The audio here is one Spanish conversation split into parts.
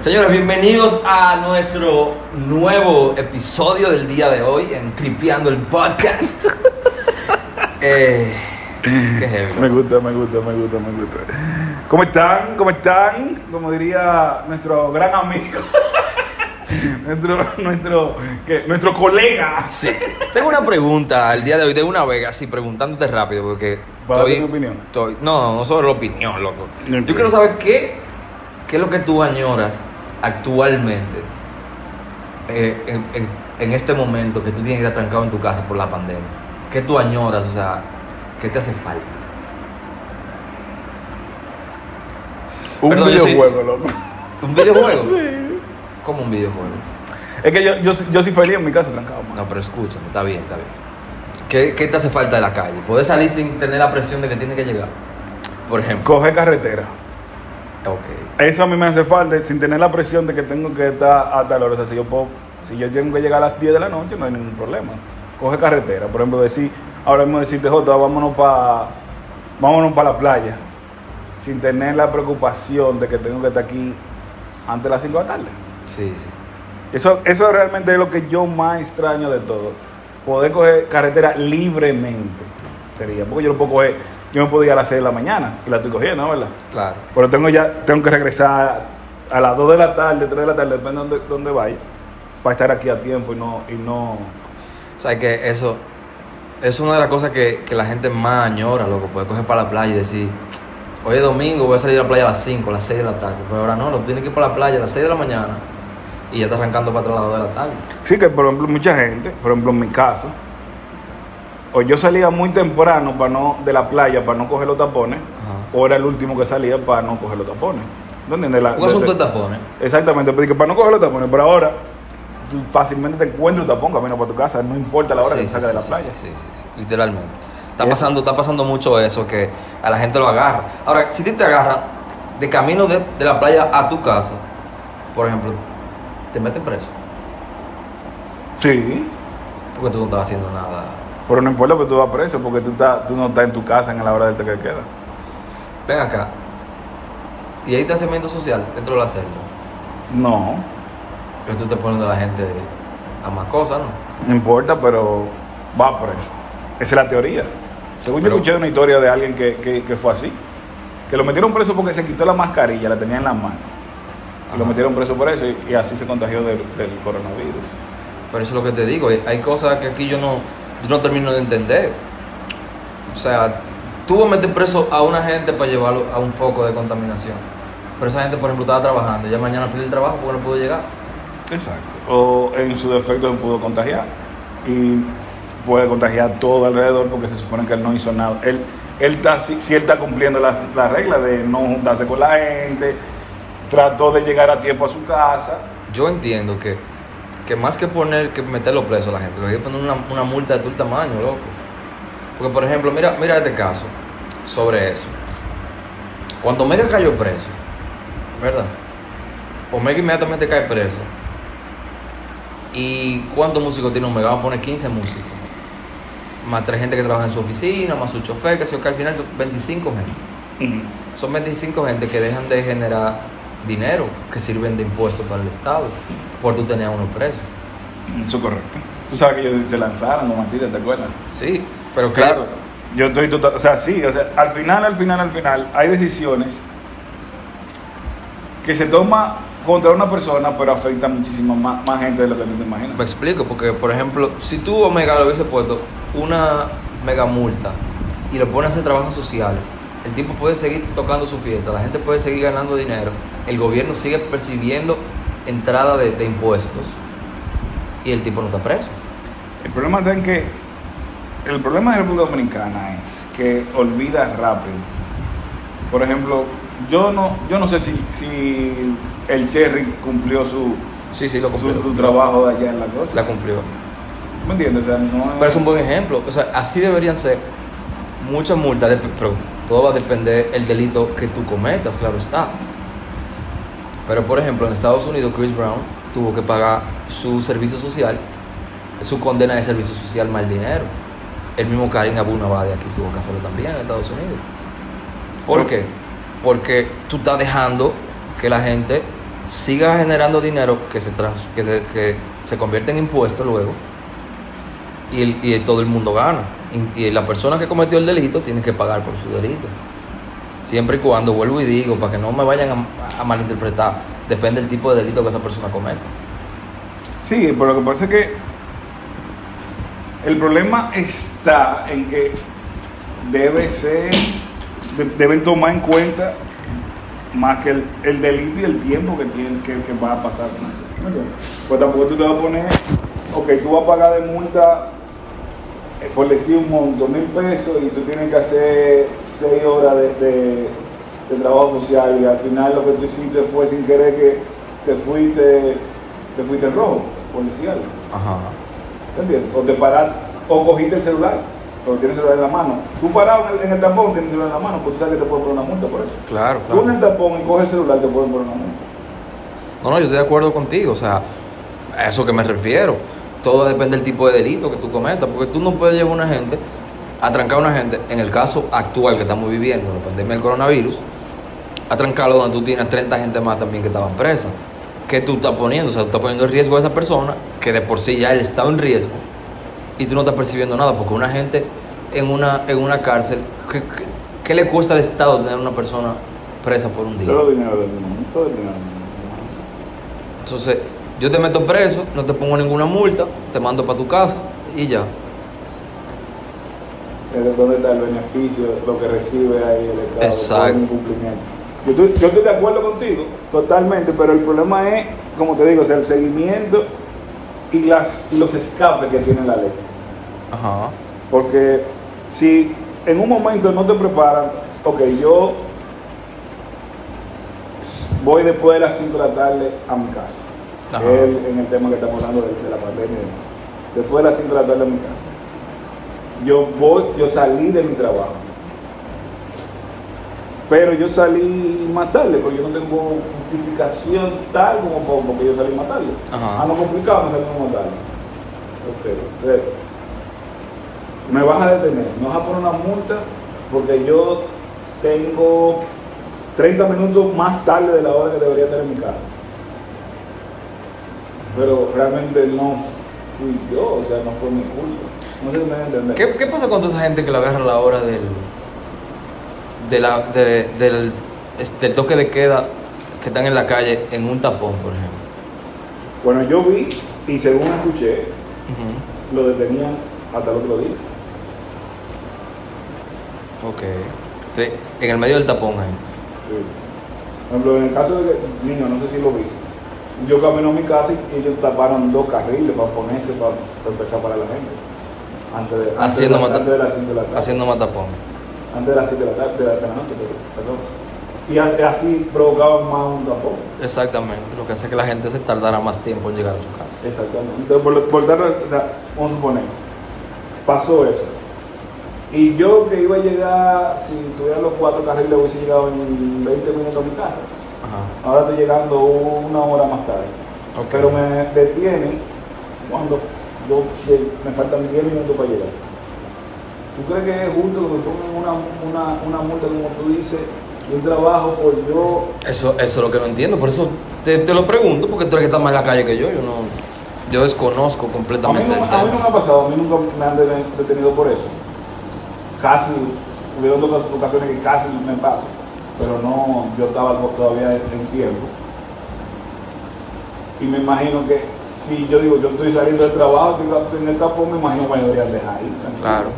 Señores, bienvenidos a nuestro nuevo episodio del día de hoy en Tripeando el Podcast. eh, qué heavy. Me gusta, me gusta, me gusta, me gusta. ¿Cómo están? ¿Cómo están? Como diría nuestro gran amigo. nuestro, nuestro, ¿qué? nuestro colega. Sí. Tengo una pregunta al día de hoy, de una vez, así preguntándote rápido, porque. ¿Para darte tu opinión? estoy- no, no sobre la opinión, loco. Yo quiero saber qué, qué es lo que tú añoras actualmente eh, en, en- en este momento que tú tienes que estar trancado en tu casa por la pandemia. ¿Qué tú añoras? O sea, ¿qué te hace falta? Un Perdón, videojuego, loco. ¿Un videojuego? Sí. ¿Cómo un videojuego? Es que yo, yo, yo soy feliz en mi casa trancado, man. No, pero escúchame, está bien, está bien. ¿Qué, qué te hace falta de la calle? ¿Puedes salir sin tener la presión de que tienes que llegar? Por ejemplo. Coge carretera. Ok. Eso a mí me hace falta, sin tener la presión de que tengo que estar a tal hora. O sea, si yo, puedo, si yo tengo que llegar a las 10 de la noche, no hay ningún problema. Coge carretera. Por ejemplo, decir, ahora mismo decirte, Jota, vámonos para vámonos pa la playa. Sin tener la preocupación de que tengo que estar aquí antes de las 5 de la tarde. Sí, sí. Eso, eso realmente es lo que yo más extraño de todo. Poder coger carretera libremente. Sería, porque yo no puedo coger, yo me puedo ir a las 6 de la mañana y la estoy cogiendo, ¿no? ¿verdad? Claro. Pero tengo ya, tengo que regresar a las 2 de la tarde, 3 de la tarde, depende de dónde, dónde vaya, para estar aquí a tiempo y no, y no. O sea, que eso es una de las cosas que, que la gente más añora, loco. Poder coger para la playa y decir, hoy es domingo, voy a salir a la playa a las 5, a las 6 de la tarde. Pero ahora no, lo tienes que ir para la playa a las 6 de la mañana y ya está arrancando para atrás a las 2 de la tarde. Sí que, por ejemplo, mucha gente, por ejemplo, en mi caso, o yo salía muy temprano para no, de la playa para no coger los tapones, Ajá. o era el último que salía para no coger los tapones. ¿No entiendes? La- Un asunto de- de tapones. Exactamente, porque para no coger los tapones, pero ahora tú fácilmente te encuentras un tapón camino para tu casa, no importa la hora Sí, que sí, salgas de la playa. Sí, sí, sí, literalmente. Está eso- pasando, está pasando mucho eso, que a la gente lo agarra. Ahora, si te agarran de camino de, de la playa a tu casa, por ejemplo, te meten preso. Sí, Porque tú no estás haciendo nada. Pero no importa, porque tú vas preso, porque tú, estás, tú no estás en tu casa en la hora del toque de queda. Ven acá. Y hay distanciamiento social dentro de la celda. No, Que tú te pones a la gente a más cosas, ¿no? no importa, pero va preso. Esa es la teoría. Según Pero- yo escuché una historia de alguien que, que, que fue así, que lo metieron preso porque se quitó la mascarilla, la tenía en la mano. Y lo metieron preso por eso y, y así se contagió del, del coronavirus. Pero eso es lo que te digo. Hay cosas que aquí yo no, yo no termino de entender. O sea, tú vas a meter preso a una gente para llevarlo a un foco de contaminación. Pero esa gente, por ejemplo, estaba trabajando. Ya mañana pierde el trabajo porque no pudo llegar. Exacto. O en su defecto se pudo contagiar. Y puede contagiar todo alrededor porque se supone que él no hizo nada. Él, él está, si, si él está cumpliendo las la regla de no juntarse con la gente, trató de llegar a tiempo a su casa. Yo entiendo que, que más que poner, que meterlo preso a la gente, le hay que poner una, una multa de el tamaño, loco. Porque, por ejemplo, mira, mira este caso sobre eso. Cuando Omega cayó preso, ¿verdad? Omega inmediatamente cae preso. ¿Y cuántos músicos tiene Omega? Vamos a poner 15 músicos. Más tres gente que trabaja en su oficina, más su chofer, que, yo, que al final son 25 gente. Son 25 gente que dejan de generar dinero, que sirven de impuestos para el Estado, por tú tener a uno preso. Eso es correcto. Tú sabes que ellos se lanzaron, no Martita, ¿te acuerdas? Sí, pero Claro. Yo estoy total, o sea, sí, o sea, al final, al final, al final, hay decisiones que se toma contra una persona, pero afecta a muchísima más, más gente de lo que tú te imaginas. Me explico, porque por ejemplo, si tú Omega le hubiese puesto una mega multa y lo pones a hacer trabajos sociales, el tipo puede seguir tocando su fiesta, la gente puede seguir ganando dinero, el gobierno sigue percibiendo entrada de, de impuestos y el tipo no está preso. El problema está en que el problema de República Dominicana es que olvida rápido. Por ejemplo, yo no, yo no sé si, si el Cherry cumplió su, Sí, sí, lo cumplió. su, su trabajo de allá en la cosa. La cumplió. ¿Tú ¿Me entiendes? O sea, no Pero es un buen ejemplo. O sea, así deberían ser muchas multas, dep- pero todo va a depender del delito que tú cometas, claro está. Pero por ejemplo, en Estados Unidos, Chris Brown tuvo que pagar su servicio social, su condena de servicio social el dinero. El mismo Karim Abu Nabadi aquí tuvo que hacerlo también en Estados Unidos. ¿Por qué? Porque tú estás dejando que la gente siga generando dinero que se, trans- que se, que se convierte en impuestos luego y, el- y todo el mundo gana. Y, la persona que cometió el delito tiene que pagar por su delito. Siempre y cuando, vuelvo y digo, para que no me vayan a, malinterpretar, depende del tipo de delito que esa persona cometa. Sí, pero lo que pasa es que el problema está en que debe ser, de- deben tomar en cuenta más que el, el delito y el tiempo que, tiene, que, que va a pasar con eso. Pues tampoco tú te vas a poner, ok, tú vas a pagar de multa, por decir un monto, mil pesos, y tú tienes que hacer seis horas de, de- de trabajo social, y al final lo que tú hiciste fue sin querer que te fuiste, te fuiste en rojo, policial. Ajá. ¿Entiendes? O te paras, o cogiste el celular, porque tienes el celular en la mano. Tú parado en el, en el tapón, tienes el celular en la mano, pues tú sabes que te pueden poner una multa por eso. Claro, Tú en claro. el tapón y coges el celular, te pueden poner una multa. No, no, yo estoy de acuerdo contigo, o sea, a eso que me refiero. Todo depende del tipo de delito que tú cometas, porque tú no puedes llevar a una gente, atrancar a una gente, en el caso actual que estamos viviendo, la pandemia del coronavirus, atrancarlo donde tú tienes 30 gente más también que estaban presas. ¿Qué tú estás poniendo? O sea, tú estás poniendo en riesgo a esa persona, que de por sí ya él estaba en riesgo, y tú no estás percibiendo nada, porque una gente en una, en una cárcel, ¿qué, qué- qué le cuesta al Estado tener una persona presa por un día? Todo dinero del mundo, todo el dinero del mundo. Entonces, yo te meto preso, no te pongo ninguna multa, te mando para tu casa y ya. Dónde está el beneficio, lo que recibe ahí el Estado Exacto. incumplimiento. Yo estoy, yo estoy de acuerdo contigo, totalmente, pero el problema es, como te digo, o sea, el seguimiento y las, los escapes que tiene la ley. Ajá. Porque si en un momento no te preparan, ok, yo voy después de las 5 de la tarde a mi casa. El- en el tema que estamos hablando de, de la pandemia. Después de las 5 de la tarde a mi casa. Yo voy, yo salí de mi trabajo. Pero yo salí más tarde, porque yo no tengo justificación tal como por- porque yo salí más tarde. Ajá. Ah, no complicado, me salí más tarde. Entonces, me vas a detener, me vas a poner una multa porque yo tengo 30 minutos más tarde de la hora que debería estar en mi casa. Pero realmente no fui yo, o sea, no fue mi culpa. No sé si me a entender. ¿Qué, qué pasa con toda esa gente que le agarra la hora del, de la, de- del, del toque de queda que están en la calle en un tapón, por ejemplo? Bueno, yo vi y según escuché, lo detenían hasta el otro día. Ok. Entonces, en el medio del tapón ahí. Sí. Por ejemplo, en el caso de niño, no sé si lo vi, yo camino a mi casa y ellos taparon dos carriles para ponerse, para, para empezar para la gente. Antes de, antes Haciendo de, la- antes de las 5 de la tarde. Haciendo matapón. Antes de las 7 de la tarde, de la, de la noche, perdón. Y así provocaban más un tapón. Exactamente. Lo que hace que la gente se tardara más tiempo en llegar a su casa. Exactamente. Entonces, por, por dar- o sea, vamos a suponer, pasó eso. Y yo que iba a llegar, si tuviera los cuatro carriles, hubiese llegado en 20 minutos a mi casa. Ajá. Ahora estoy llegando una hora más tarde. Pero me detienen cuando yo, me faltan 10 minutos para llegar. ¿Tú crees que es justo que me pongan una, una, una multa, como tú dices, de un trabajo por yo? Eso, eso es lo que no entiendo, por eso te, te lo pregunto, porque tú eres que estás más en la calle que yo, yo no, yo desconozco A mí, completamente no, el a mí no me ha pasado, a mí nunca me han de- detenido por eso. Casi, hubieron otras ocasiones que casi me pasa, pero no, yo estaba to- todavía en tiempo. Y me imagino que si yo digo, yo estoy saliendo del trabajo, estoy en el tapón, me imagino que me deberían dejar ahí. tranquilo. Claro.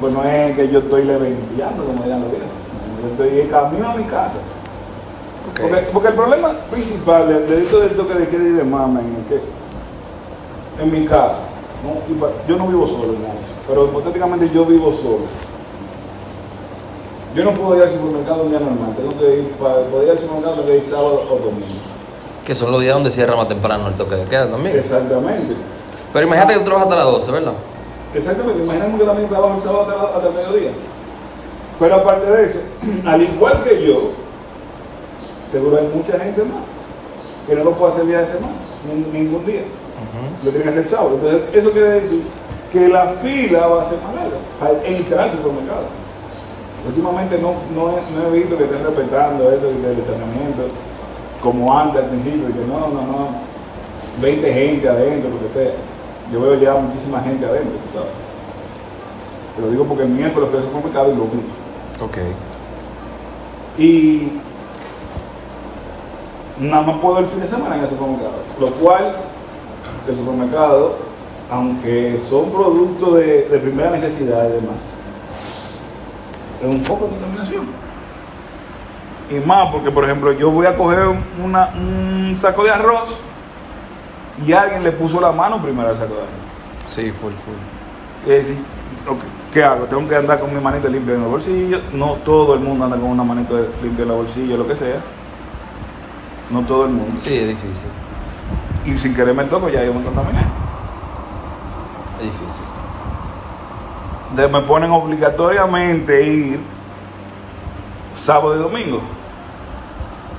Pues no es que yo estoy leventeando, como dirán los viejos. Yo estoy en camino a mi casa. Porque, porque el problema principal del delito del toque de queda y de mama es que, en mi caso, ¿no? Yo no vivo solo pero hipotéticamente yo vivo solo. Yo no puedo ir al supermercado un día normal, tengo que ir, para poder ir al supermercado tengo que ir sábado o domingo. Que son los días donde cierra más temprano el toque de queda también. Exactamente. Pero imagínate que tú trabajas hasta las 12, ¿verdad? Exactamente, imaginemos que también trabajo el sábado hasta, el mediodía. Pero aparte de eso, al igual que yo, seguro hay mucha gente más que no lo puede hacer día de semana, ni- ningún día. Lo tiene que hacer el sábado. Entonces, eso quiere decir que la fila va a ser más larga para entrar al supermercado. Últimamente no, no, he, no he visto que estén respetando eso del entrenamiento. como antes al principio, que no, no, no, 20 gente adentro, lo que sea. Yo veo ya muchísima gente adentro, ¿sabes? Te lo digo porque el miércoles fue supermercado y lo vi. Ok. Y nada más puedo el fin de semana en el supermercado. Lo cual, el supermercado, aunque son productos de, de primera necesidad y demás, es un foco de contaminación. Y más porque, por ejemplo, yo voy a coger una- un saco de arroz y alguien le puso la mano primero al saco de arroz. Sí, full, full. Y decir, ¿qué hago? Tengo que andar con mi manito limpia en el bolsillo. No todo el mundo anda con una manito limpia en el bolsillo, lo que sea. No todo el mundo. Sí, es difícil. Y sin querer me toco, ya yo me contaminé. Es difícil. Entonces me ponen obligatoriamente ir sábado y domingo.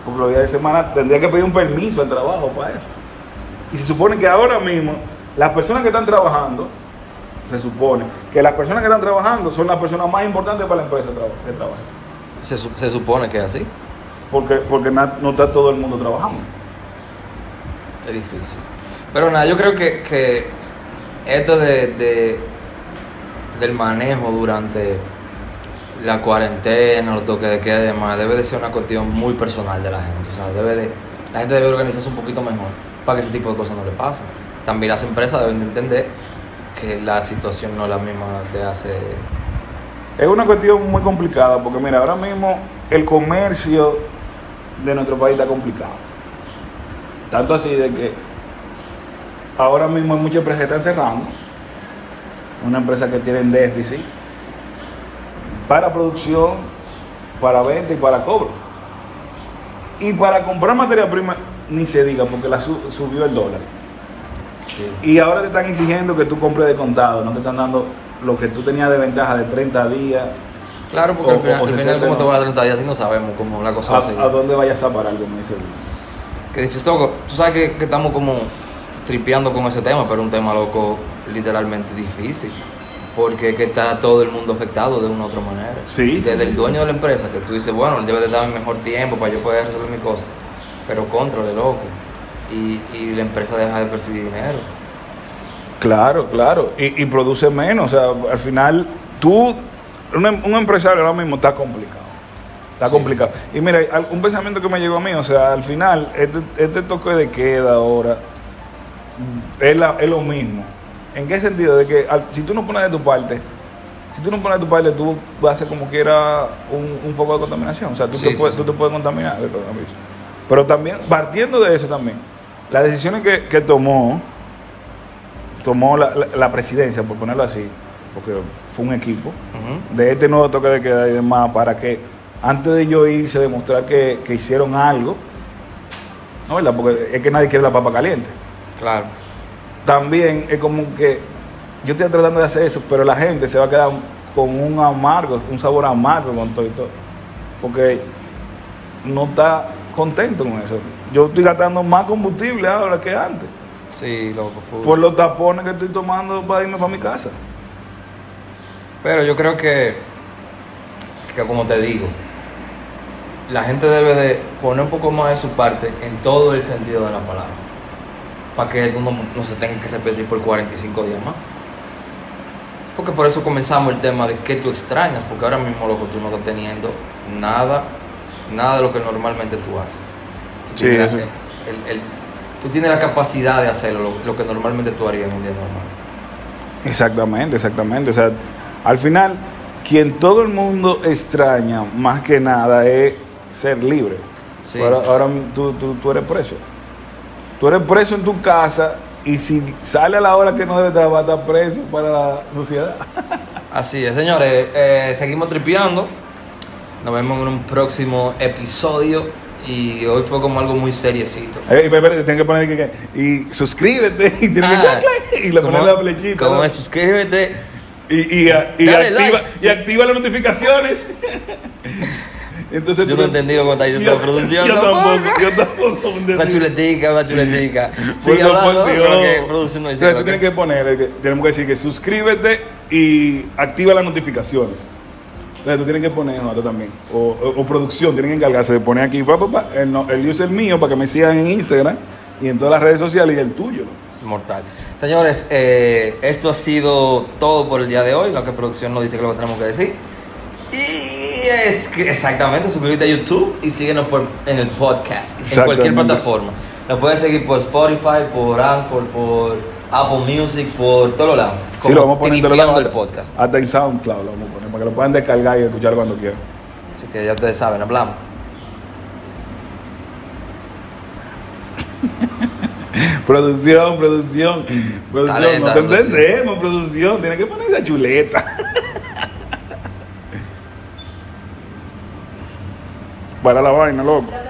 Porque los días de semana tendría que pedir un permiso al trabajo para eso. Y se supone que ahora mismo las personas que están trabajando, se supone que las personas que están trabajando son las personas más importantes para la empresa de traba- de trabajo. Se, su- se supone que es así. Porque, porque no está todo el mundo trabajando. Es difícil. Pero nada, yo creo que, que esto de, de- del manejo durante la cuarentena, los toques de queda y demás, debe de ser una cuestión muy personal de la gente. O sea, debe de, la gente debe organizarse un poquito mejor para que ese tipo de cosas no le pasen. También las empresas deben de entender que la situación no es la misma de hace... Es una cuestión muy complicada porque mira, ahora mismo el comercio de nuestro país está complicado. Tanto así de que ahora mismo hay muchas empresas que están cerrando. Una empresa que tiene déficit para producción, para venta y para cobro. Y para comprar materia prima ni se diga porque la su- subió el dólar. Sí. Y ahora te están exigiendo que tú compres de contado, no te están dando lo que tú tenías de ventaja de 30 días. Claro, porque O- al final, al final 60 como te va a 30 días y no sabemos cómo la cosa va a seguir. ¿A, a dónde vayas a parar, como dice? Que difícil, loco. Tú sabes que, que estamos como tripeando con ese tema, pero un tema, loco, literalmente difícil. Porque es que está todo el mundo afectado de una u otra manera. Sí, Desde sí, el sí. dueño de la empresa, que tú dices, bueno, él debe de darme mejor tiempo para yo poder resolver mi cosa. Pero controle, loco. Y, y la empresa deja de percibir dinero. Claro, claro. Y, y produce menos. O sea, al final, tú, un, em- un empresario ahora mismo está complicado. Está complicado. Y mira, un pensamiento que me llegó a mí, o sea, al final, este, este toque de queda ahora es, la- es lo mismo. ¿En qué sentido? De que al- si tú no pones de tu parte, si tú no pones de tu parte, tú vas a hacer como quiera un, un foco de contaminación. O sea, tú, Sí, te, sí, puedes, sí. tú te puedes contaminar del coronavirus. Pero también, partiendo de eso también, las decisiones que, que tomó, tomó la, la- la presidencia, por ponerlo así, porque fue un equipo, de este nuevo toque de queda y demás, para que antes de yo irse demostrar que, que hicieron algo, ¿no verdad? Porque es que nadie quiere la papa caliente. Claro. También es como que yo estoy tratando de hacer eso, pero la gente se va a quedar con un amargo, un sabor amargo con todo y todo, porque no está contento con eso. Yo estoy gastando más combustible ahora que antes, Sí, loco, full. por los tapones que estoy tomando para irme para mi casa. Pero yo creo que, que como te digo, la gente debe de poner un poco más de su parte en todo el sentido de la palabra. Para que esto no, no se tenga que repetir por 45 días más. Porque por eso comenzamos el tema de qué tú extrañas, porque ahora mismo loco tú no estás teniendo nada, nada de lo que normalmente tú haces. Tú Sí, tienes, eso. la- el- el- tú tienes la capacidad de hacerlo, lo, lo que normalmente tú harías en un día normal. Exactamente, exactamente. O sea, al final, quien todo el mundo extraña más que nada es ser libre. Sí, ahora sí, sí. ahora tú, tú, tú eres preso. Tú eres preso en tu casa y si sale a la hora que no debe estar, va a estar preso para la sociedad. Así es, señores. eh, seguimos tripeando. Nos vemos en un próximo episodio. Y hoy fue como algo muy seriecito. Eh, y espérate, tienes que poner que, que- y suscríbete y tienes que Ah, clac, y le ¿cómo- pones la flechita. ¿Cómo ¿no? es? Suscríbete. Y, y, a- y Dale activa, like. y activa las notificaciones. Entonces Yo no entendí cómo está diciendo la producción. Yo tampoco. yo tampoco. Una chuletica, una chuletica. Sigue eso, hablando lo que producción no dice. Tú tienes que poner, eh, tenemos que decir que suscríbete y activa las notificaciones. Entonces tú tienes que poner Jota también. O, o- o producción, tienen que encargarse de poner aquí pa, pa, pa, el, el user mío para que me sigan en Instagram y en todas las redes sociales y el tuyo. Mortal. Señores, eh, esto ha sido todo por el día de hoy. Lo que producción nos dice que lo que tenemos que decir. Y es que exactamente, suscríbete a YouTube y síguenos por, en el podcast, en cualquier plataforma. Nos puedes seguir por Spotify, por Anchor, por Apple Music, por todos lados. Sí, lo vamos a poner en todos lados, el podcast. Hasta en SoundCloud lo vamos a poner para que lo puedan descargar y escuchar cuando quieran. Así que ya ustedes saben, hablamos. Producción, producción, producción, no te entendemos, producción, tiene que poner esa chuleta. Para la vaina, loco.